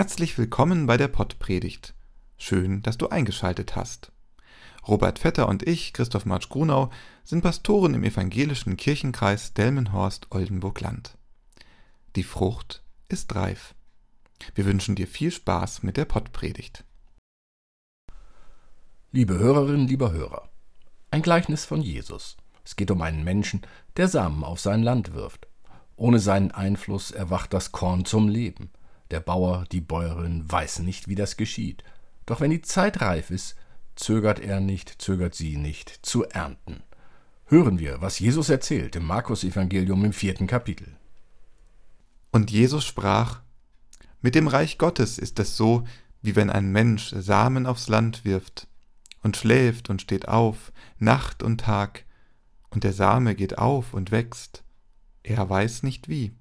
Herzlich willkommen bei der Pottpredigt. Schön, dass du eingeschaltet hast. Robert Vetter und ich, Christoph Marsch Grunau, sind Pastoren im evangelischen Kirchenkreis Delmenhorst-Oldenburg-Land. Die Frucht ist reif. Wir wünschen dir viel Spaß mit der Pottpredigt. Liebe Hörerinnen, lieber Hörer, ein Gleichnis von Jesus. Es geht um einen Menschen, der Samen auf sein Land wirft. Ohne seinen Einfluss erwacht das Korn zum Leben. Der Bauer, die Bäuerin weiß nicht, wie das geschieht. Doch wenn die Zeit reif ist, zögert er nicht, zögert sie nicht, zu ernten. Hören wir, was Jesus erzählt im Markus-Evangelium im vierten Kapitel. Und Jesus sprach: Mit dem Reich Gottes ist es so, wie wenn ein Mensch Samen aufs Land wirft und schläft und steht auf, Nacht und Tag, und der Same geht auf und wächst, er weiß nicht wie.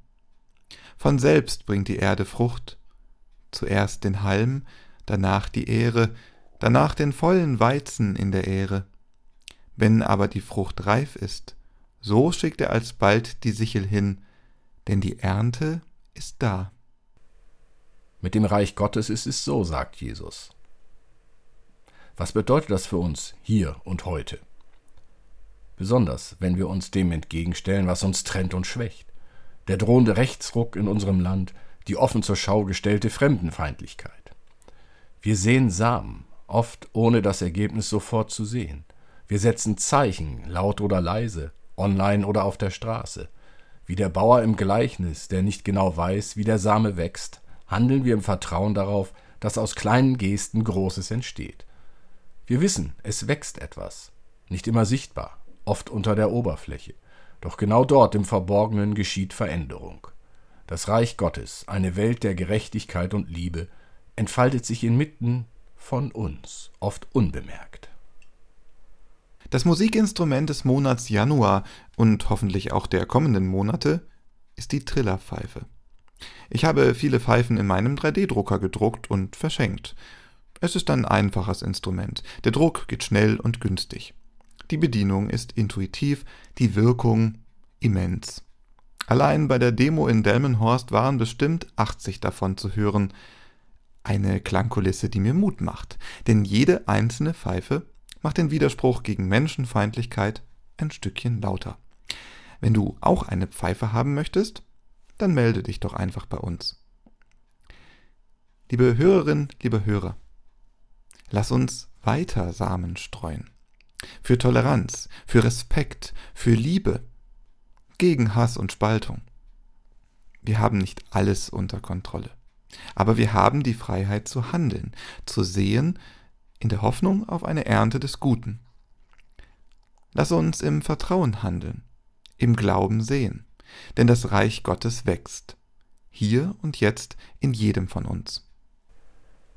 Von selbst bringt die Erde Frucht, zuerst den Halm, danach die Ähre, danach den vollen Weizen in der Ähre. Wenn aber die Frucht reif ist, so schickt er alsbald die Sichel hin, denn die Ernte ist da. Mit dem Reich Gottes ist es so, sagt Jesus. Was bedeutet das für uns hier und heute? Besonders, wenn wir uns dem entgegenstellen, was uns trennt und schwächt der drohende Rechtsruck in unserem Land, die offen zur Schau gestellte Fremdenfeindlichkeit. Wir sehen Samen, oft ohne das Ergebnis sofort zu sehen. Wir setzen Zeichen, laut oder leise, online oder auf der Straße. Wie der Bauer im Gleichnis, der nicht genau weiß, wie der Same wächst, handeln wir im Vertrauen darauf, dass aus kleinen Gesten Großes entsteht. Wir wissen, es wächst etwas, nicht immer sichtbar, oft unter der Oberfläche. Doch genau dort im Verborgenen geschieht Veränderung. Das Reich Gottes, eine Welt der Gerechtigkeit und Liebe, entfaltet sich inmitten von uns, oft unbemerkt. Das Musikinstrument des Monats Januar und hoffentlich auch der kommenden Monate ist die Trillerpfeife. Ich habe viele Pfeifen in meinem 3D-Drucker gedruckt und verschenkt. Es ist ein einfaches Instrument. Der Druck geht schnell und günstig. Die Bedienung ist intuitiv, die Wirkung immens. Allein bei der Demo in Delmenhorst waren bestimmt 80 davon zu hören. Eine Klangkulisse, die mir Mut macht, denn jede einzelne Pfeife macht den Widerspruch gegen Menschenfeindlichkeit ein Stückchen lauter. Wenn du auch eine Pfeife haben möchtest, dann melde dich doch einfach bei uns. Liebe Hörerin, liebe Hörer, lass uns weiter Samen streuen für Toleranz, für Respekt, für Liebe, gegen Hass und Spaltung. Wir haben nicht alles unter Kontrolle, aber wir haben die Freiheit zu handeln, zu sehen, in der Hoffnung auf eine Ernte des Guten. Lass uns im Vertrauen handeln, im Glauben sehen, denn das Reich Gottes wächst, hier und jetzt in jedem von uns.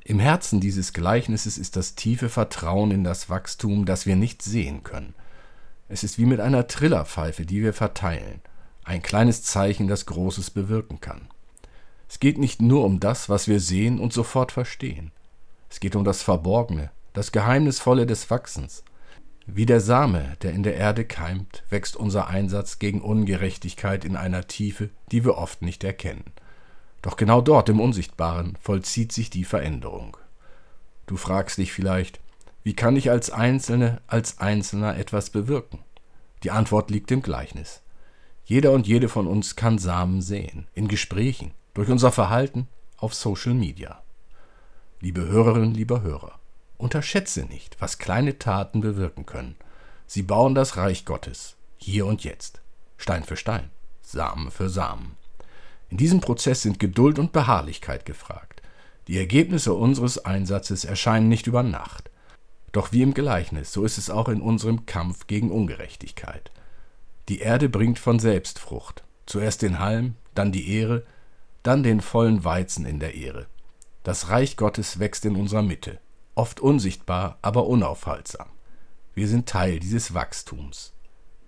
Im Herzen dieses Gleichnisses ist das tiefe Vertrauen in das Wachstum, das wir nicht sehen können. Es ist wie mit einer Trillerpfeife, die wir verteilen, ein kleines Zeichen, das Großes bewirken kann. Es geht nicht nur um das, was wir sehen und sofort verstehen. Es geht um das Verborgene, das Geheimnisvolle des Wachsens. Wie der Same, der in der Erde keimt, wächst unser Einsatz gegen Ungerechtigkeit in einer Tiefe, die wir oft nicht erkennen. Doch genau dort im Unsichtbaren vollzieht sich die Veränderung. Du fragst dich vielleicht, wie kann ich als Einzelne, als Einzelner etwas bewirken? Die Antwort liegt im Gleichnis. Jeder und jede von uns kann Samen sehen, in Gesprächen, durch unser Verhalten, auf Social Media. Liebe Hörerinnen, lieber Hörer, unterschätze nicht, was kleine Taten bewirken können. Sie bauen das Reich Gottes, hier und jetzt, Stein für Stein, Samen für Samen. In diesem Prozess sind Geduld und Beharrlichkeit gefragt. Die Ergebnisse unseres Einsatzes erscheinen nicht über Nacht. Doch wie im Gleichnis, so ist es auch in unserem Kampf gegen Ungerechtigkeit. Die Erde bringt von selbst Frucht. Zuerst den Halm, dann die Ehre, dann den vollen Weizen in der Ehre. Das Reich Gottes wächst in unserer Mitte, oft unsichtbar, aber unaufhaltsam. Wir sind Teil dieses Wachstums.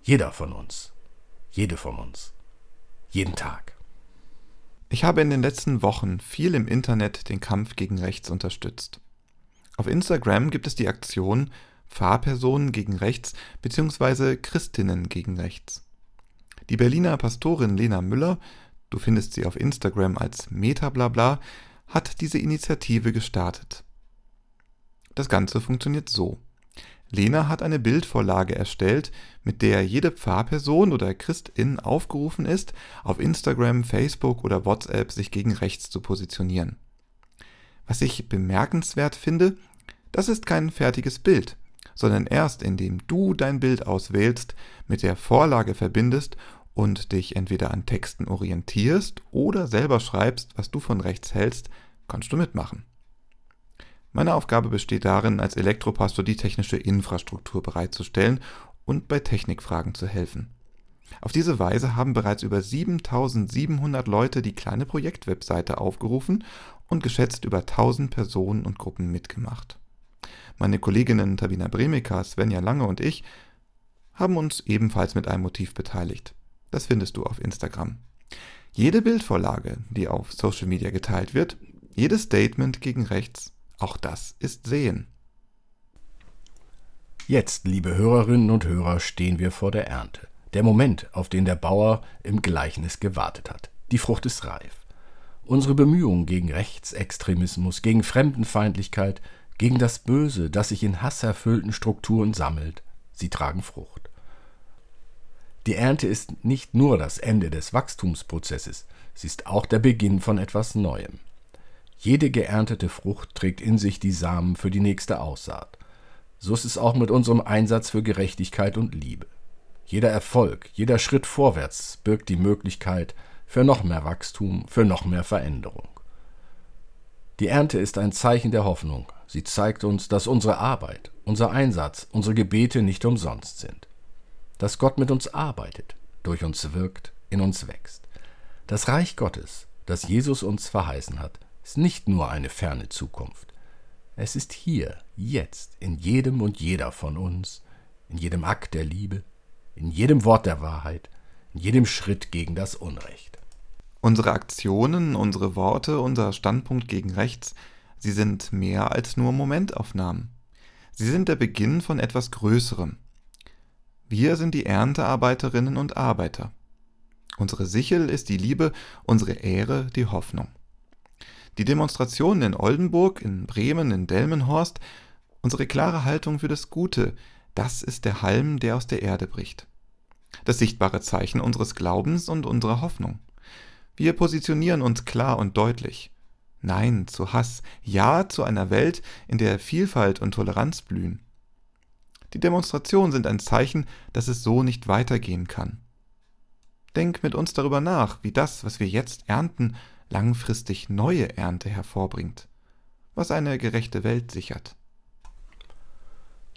Jeder von uns. Jede von uns. Jeden Tag. Ich habe in den letzten Wochen viel im Internet den Kampf gegen Rechts unterstützt. Auf Instagram gibt es die Aktion Pfarrpersonen gegen Rechts bzw. Christinnen gegen Rechts. Die Berliner Pastorin Lena Müller, du findest sie auf Instagram als Metablabla, hat diese Initiative gestartet. Das Ganze funktioniert so. Lena hat eine Bildvorlage erstellt, mit der jede Pfarrperson oder Christin aufgerufen ist, auf Instagram, Facebook oder WhatsApp sich gegen rechts zu positionieren. Was ich bemerkenswert finde, das ist kein fertiges Bild, sondern erst indem du dein Bild auswählst, mit der Vorlage verbindest und dich entweder an Texten orientierst oder selber schreibst, was du von rechts hältst, kannst du mitmachen. Meine Aufgabe besteht darin, als Elektropastor die technische Infrastruktur bereitzustellen und bei Technikfragen zu helfen. Auf diese Weise haben bereits über 7700 Leute die kleine Projektwebseite aufgerufen und geschätzt über 1000 Personen und Gruppen mitgemacht. Meine Kolleginnen Tabina Bremika, Svenja Lange und ich haben uns ebenfalls mit einem Motiv beteiligt. Das findest du auf Instagram. Jede Bildvorlage, die auf Social Media geteilt wird, jedes Statement gegen rechts, auch das ist Sehen. Jetzt, liebe Hörerinnen und Hörer, stehen wir vor der Ernte. Der Moment, auf den der Bauer im Gleichnis gewartet hat. Die Frucht ist reif. Unsere Bemühungen gegen Rechtsextremismus, gegen Fremdenfeindlichkeit, gegen das Böse, das sich in hasserfüllten Strukturen sammelt, sie tragen Frucht. Die Ernte ist nicht nur das Ende des Wachstumsprozesses, sie ist auch der Beginn von etwas Neuem. Jede geerntete Frucht trägt in sich die Samen für die nächste Aussaat. So ist es auch mit unserem Einsatz für Gerechtigkeit und Liebe. Jeder Erfolg, jeder Schritt vorwärts birgt die Möglichkeit für noch mehr Wachstum, für noch mehr Veränderung. Die Ernte ist ein Zeichen der Hoffnung. Sie zeigt uns, dass unsere Arbeit, unser Einsatz, unsere Gebete nicht umsonst sind. Dass Gott mit uns arbeitet, durch uns wirkt, in uns wächst. Das Reich Gottes, das Jesus uns verheißen hat, ist nicht nur eine ferne Zukunft. Es ist hier, jetzt, in jedem und jeder von uns, in jedem Akt der Liebe, in jedem Wort der Wahrheit, in jedem Schritt gegen das Unrecht. Unsere Aktionen, unsere Worte, unser Standpunkt gegen rechts, sie sind mehr als nur Momentaufnahmen. Sie sind der Beginn von etwas Größerem. Wir sind die Erntearbeiterinnen und Arbeiter. Unsere Sichel ist die Liebe, unsere Ehre die Hoffnung. Die Demonstrationen in Oldenburg, in Bremen, in Delmenhorst, unsere klare Haltung für das Gute, das ist der Halm, der aus der Erde bricht. Das sichtbare Zeichen unseres Glaubens und unserer Hoffnung. Wir positionieren uns klar und deutlich. Nein zu Hass, Ja zu einer Welt, in der Vielfalt und Toleranz blühen. Die Demonstrationen sind ein Zeichen, dass es so nicht weitergehen kann. Denk mit uns darüber nach, wie das, was wir jetzt ernten, langfristig neue Ernte hervorbringt, was eine gerechte Welt sichert.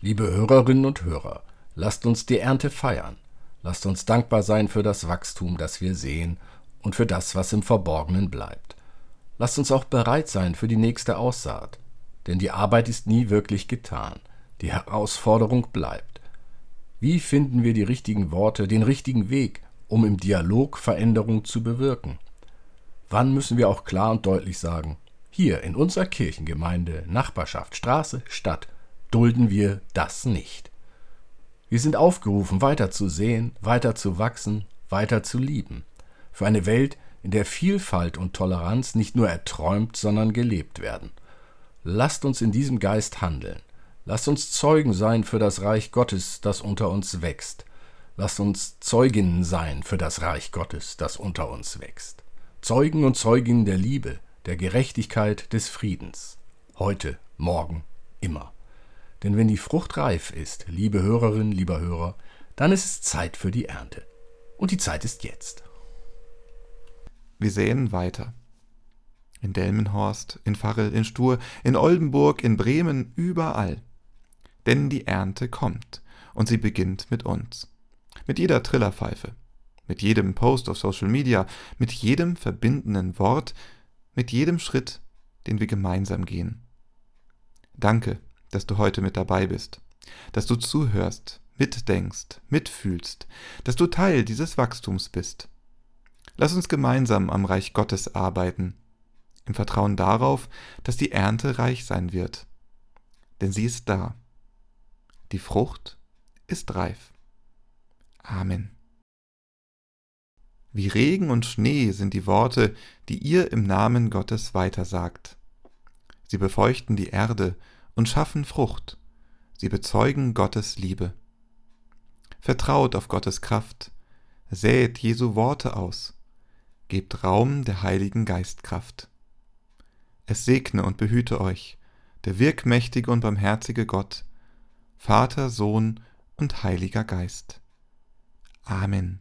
Liebe Hörerinnen und Hörer, lasst uns die Ernte feiern. Lasst uns dankbar sein für das Wachstum, das wir sehen und für das, was im Verborgenen bleibt. Lasst uns auch bereit sein für die nächste Aussaat, denn die Arbeit ist nie wirklich getan. Die Herausforderung bleibt. Wie finden wir die richtigen Worte, den richtigen Weg, um im Dialog Veränderung zu bewirken? Wann müssen wir auch klar und deutlich sagen, hier in unserer Kirchengemeinde, Nachbarschaft, Straße, Stadt dulden wir das nicht. Wir sind aufgerufen, weiter zu sehen, weiter zu wachsen, weiter zu lieben. Für eine Welt, in der Vielfalt und Toleranz nicht nur erträumt, sondern gelebt werden. Lasst uns in diesem Geist handeln. Lasst uns Zeugen sein für das Reich Gottes, das unter uns wächst. Lasst uns Zeuginnen sein für das Reich Gottes, das unter uns wächst. Zeugen und Zeuginnen der Liebe, der Gerechtigkeit, des Friedens. Heute, morgen, immer. Denn wenn die Frucht reif ist, liebe Hörerinnen, lieber Hörer, dann ist es Zeit für die Ernte. Und die Zeit ist jetzt. Wir säen weiter. In Delmenhorst, in Farrel, in Stur, in Oldenburg, in Bremen, überall. Denn die Ernte kommt und sie beginnt mit uns. Mit jeder Trillerpfeife, mit jedem Post auf Social Media, mit jedem verbindenden Wort, mit jedem Schritt, den wir gemeinsam gehen. Danke, dass du heute mit dabei bist, dass du zuhörst, mitdenkst, mitfühlst, dass du Teil dieses Wachstums bist. Lass uns gemeinsam am Reich Gottes arbeiten, im Vertrauen darauf, dass die Ernte reich sein wird. Denn sie ist da. Die Frucht ist reif. Amen. Wie Regen und Schnee sind die Worte, die ihr im Namen Gottes weitersagt. Sie befeuchten die Erde und schaffen Frucht. Sie bezeugen Gottes Liebe. Vertraut auf Gottes Kraft, säet Jesu Worte aus, gebt Raum der Heiligen Geistkraft. Es segne und behüte euch, der wirkmächtige und barmherzige Gott, Vater, Sohn und Heiliger Geist. Amen.